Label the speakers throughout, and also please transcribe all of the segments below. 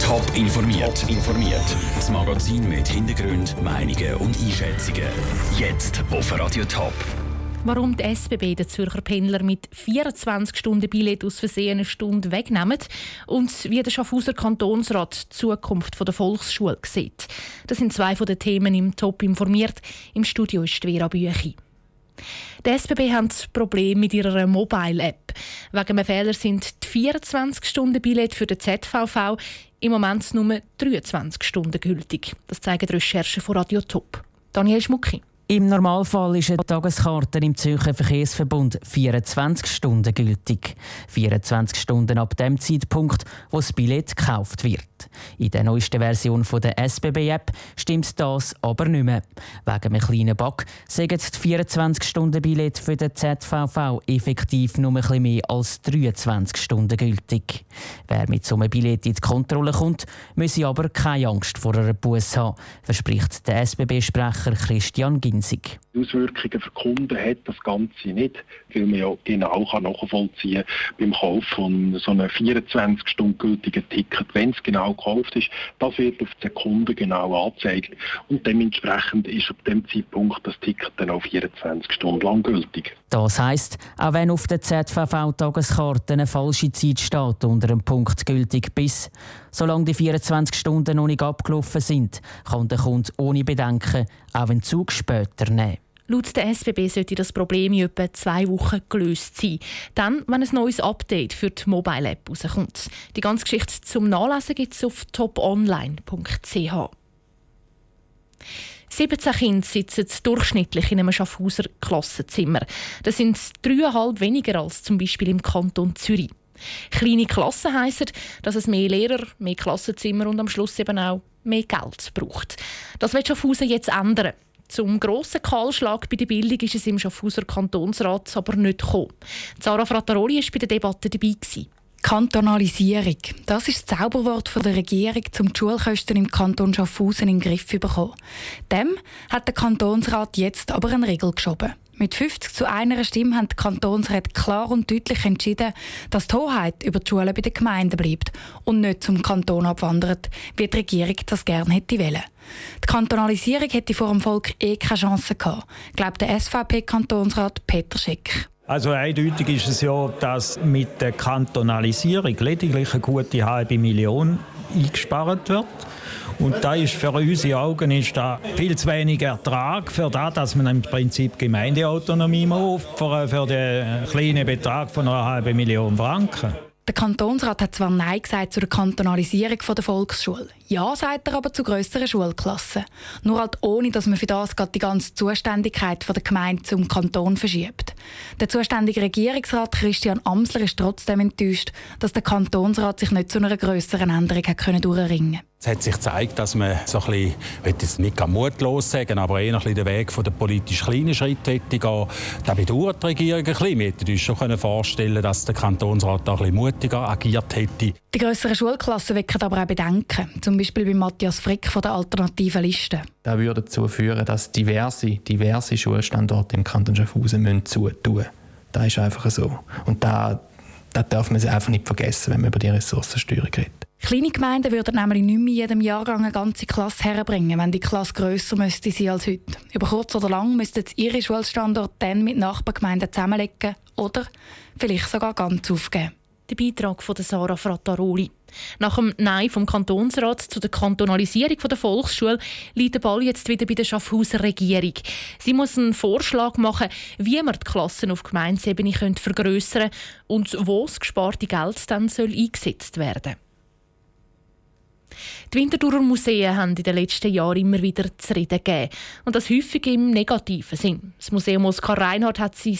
Speaker 1: Top informiert. informiert. Das Magazin mit Hintergrund, Meinungen und Einschätzungen. Jetzt auf Radio Top.
Speaker 2: Warum die SBB den Zürcher Pendler mit 24 Stunden Billett aus Versehen eine Stunde wegnehmen und wie der Schaffhauser Kantonsrat die Zukunft der Volksschule sieht. Das sind zwei von den Themen im Top informiert. Im Studio ist Vera Büchi. Die SBB hat Probleme mit ihrer Mobile-App. Wegen einem Fehler sind die 24-Stunden-Billett für den ZVV im Moment nur 23 Stunden gültig. Das zeigen die Recherchen von Radio Top. Daniel Schmucki.
Speaker 3: Im Normalfall ist eine Tageskarte im Zürcher Verkehrsverbund 24 Stunden gültig. 24 Stunden ab dem Zeitpunkt, wo das Billett gekauft wird. In der neuesten Version der SBB-App stimmt das aber nicht mehr. Wegen einem kleinen Bug sagen die 24-Stunden-Billett für den ZVV effektiv nur ein mehr als 23 Stunden gültig. Wer mit so einem Billett in die Kontrolle kommt, müsse aber keine Angst vor einer Busse haben, verspricht der SBB-Sprecher Christian Ginn. Forensik.
Speaker 4: Auswirkungen für Kunden hat das Ganze nicht, weil man ja genau kann nachvollziehen beim Kauf von so einem 24 Stunden gültigen Ticket, wenn es genau gekauft ist, das wird auf den Kunden genau angezeigt und dementsprechend ist ab dem Zeitpunkt das Ticket dann auch 24 Stunden lang gültig.
Speaker 3: Das heisst, auch wenn auf der ZVV-Tageskarte eine falsche Zeit steht unter dem Punkt gültig bis, solange die 24 Stunden noch nicht abgelaufen sind, kann der Kunde ohne Bedenken auch einen Zug später nehmen.
Speaker 2: Laut der SBB sollte das Problem in etwa zwei Wochen gelöst sein. Dann, wenn ein neues Update für die Mobile App rauskommt. Die ganze Geschichte zum Nachlesen gibt es auf toponline.ch. 17 Kinder sitzen durchschnittlich in einem Schaffhauser Klassenzimmer. Das sind dreieinhalb weniger als zum Beispiel im Kanton Zürich. Kleine Klassen heissen, dass es mehr Lehrer, mehr Klassenzimmer und am Schluss eben auch mehr Geld braucht. Das wird Schaffhausen jetzt ändern. Zum grossen Kahlschlag bei der Bildung ist es im Schaffhauser Kantonsrat aber nicht gekommen. Sarah Frattaroli war bei der Debatte dabei.
Speaker 5: Kantonalisierung. Das ist das Zauberwort der Regierung, um die Schulkosten im Kanton Schaffhausen in den Griff zu bekommen. Dem hat der Kantonsrat jetzt aber eine Regel geschoben. Mit 50 zu einer Stimme haben die Kantonsräte klar und deutlich entschieden, dass die Hoheit über die Schulen bei den Gemeinden bleibt und nicht zum Kanton abwandert, wie die Regierung das gerne hätte wollen. Die Kantonalisierung hätte vor dem Volk eh keine Chance gehabt, glaubt der SVP-Kantonsrat Peter Schick.
Speaker 6: Also eindeutig ist es ja, dass mit der Kantonalisierung lediglich eine gute halbe Million eingespart wird. Und da ist für unsere Augen ist da viel zu wenig Ertrag für das, dass man im Prinzip Gemeindeautonomie opfern für den kleinen Betrag von einer halben Million Franken.
Speaker 5: Der Kantonsrat hat zwar Nein gesagt zu der Kantonalisierung der Volksschule. Ja, sagt er aber zu grösseren Schulklassen. Nur halt ohne, dass man für das die ganze Zuständigkeit der Gemeinde zum Kanton verschiebt. Der zuständige Regierungsrat Christian Amsler ist trotzdem enttäuscht, dass der Kantonsrat sich nicht zu einer grösseren Änderung hat durchringen konnte.
Speaker 7: Es hat sich gezeigt, dass man so ein bisschen, ich will jetzt nicht mutlos sagen, aber eher ein den Weg von der politisch kleinen Schritte hätte gehen. Da bedauert die Regierung ein bisschen. Wir hätten uns schon vorstellen dass der Kantonsrat da ein bisschen mutiger agiert hätte.
Speaker 5: Die grösseren Schulklassen wecken aber auch Bedenken. Zum Beispiel bei Matthias Frick von der Alternativen Liste.
Speaker 8: Das würde dazu führen, dass diverse, diverse Schulstandorte im Kanton Schaffhausen zutun müssen. Das ist einfach so. Und da, das darf man einfach nicht vergessen, wenn man über die Ressourcensteuerung redet.
Speaker 5: Kleine Gemeinden würden nämlich nicht mehr in jedem Jahrgang eine ganze Klasse herbringen, wenn die Klasse grösser müsste sein als heute. Über kurz oder lang müssten sie ihre Schulstandort dann mit Nachbargemeinden zusammenlegen oder vielleicht sogar ganz aufgeben.
Speaker 2: Der Beitrag von Sarah Frattaroli. Nach dem Nein vom Kantonsrat zu der Kantonalisierung der Volksschule liegt der Ball jetzt wieder bei der Schaffhauser Regierung. Sie muss einen Vorschlag machen, wie man die Klassen auf Gemeindeebene vergrößern und wo das gesparte Geld dann soll eingesetzt werden soll. Die Winterthurer Museen haben in den letzten Jahren immer wieder zu reden gegeben. Und das häufig im negativen Sinn. Das Museum Oskar Reinhardt hat sein,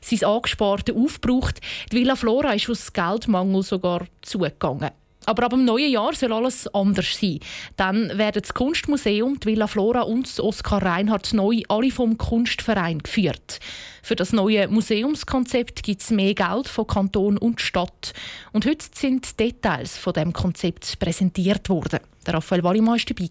Speaker 2: sein Angesparte aufgebraucht. Die Villa Flora ist aus Geldmangel sogar zugegangen. Aber ab dem neuen Jahr soll alles anders sein. Dann werden das Kunstmuseum, die Villa Flora und das Oskar Reinhardt neu alle vom Kunstverein geführt. Für das neue Museumskonzept gibt es mehr Geld von Kanton und Stadt. Und heute sind Details von dem Konzept präsentiert worden. Der Raphael Wallimann war dabei.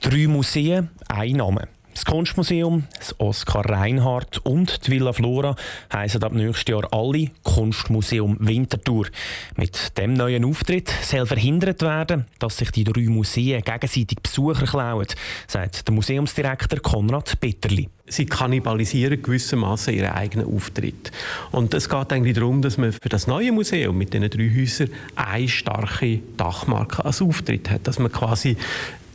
Speaker 9: Drei Museen, ein Name. Das Kunstmuseum, das Oskar Reinhardt und die Villa Flora heißen ab nächstes Jahr alle Kunstmuseum Winterthur. Mit dem neuen Auftritt soll verhindert werden, dass sich die drei Museen gegenseitig Besucher klauen, sagt der Museumsdirektor Konrad Bitterli
Speaker 10: sie kannibalisieren gewissermaßen ihren eigenen Auftritt. Und es geht eigentlich darum, dass man für das neue Museum mit diesen drei Häusern eine starke Dachmarke als Auftritt hat, dass man quasi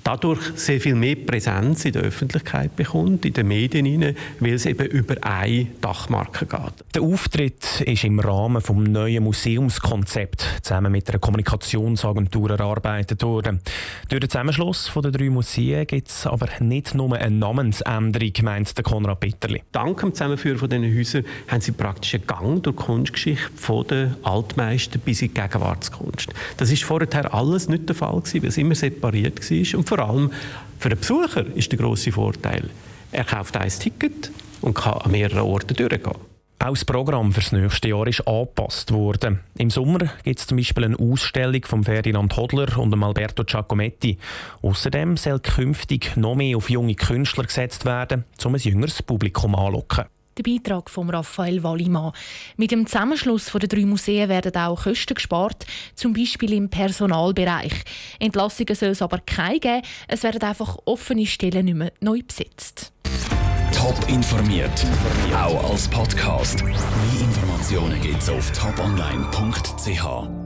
Speaker 10: dadurch sehr viel mehr Präsenz in der Öffentlichkeit bekommt, in den Medien hinein, weil es eben über eine Dachmarke geht.
Speaker 9: Der Auftritt ist im Rahmen des neuen Museumskonzepts zusammen mit einer Kommunikationsagentur erarbeitet worden. Durch den Zusammenschluss der drei Museen gibt es aber nicht nur eine Namensänderung, meint der Konrad Bitterli.
Speaker 10: Dank dem Zusammenführen von diesen Häusern haben sie praktisch einen Gang durch die Kunstgeschichte von den Altmeistern bis in die Gegenwartskunst. Das ist vorher alles nicht der Fall gewesen, weil es immer separiert war. Und vor allem für den Besucher ist der große Vorteil, er kauft ein Ticket und kann an mehreren Orten durchgehen.
Speaker 9: Auch das Programm für das nächste Jahr ist angepasst worden. Im Sommer gibt es zum Beispiel eine Ausstellung von Ferdinand Hodler und Alberto Giacometti. Außerdem soll künftig noch mehr auf junge Künstler gesetzt werden, um ein jüngeres Publikum anzulocken.
Speaker 2: Der Beitrag von Raphael Wallimann. Mit dem Zusammenschluss der drei Museen werden auch Kosten gespart, zum Beispiel im Personalbereich. Entlassungen soll es aber keine geben, es werden einfach offene Stellen nicht mehr neu besetzt.
Speaker 1: Top informiert, auch als Podcast. Mehr Informationen gibt es auf toponline.ch.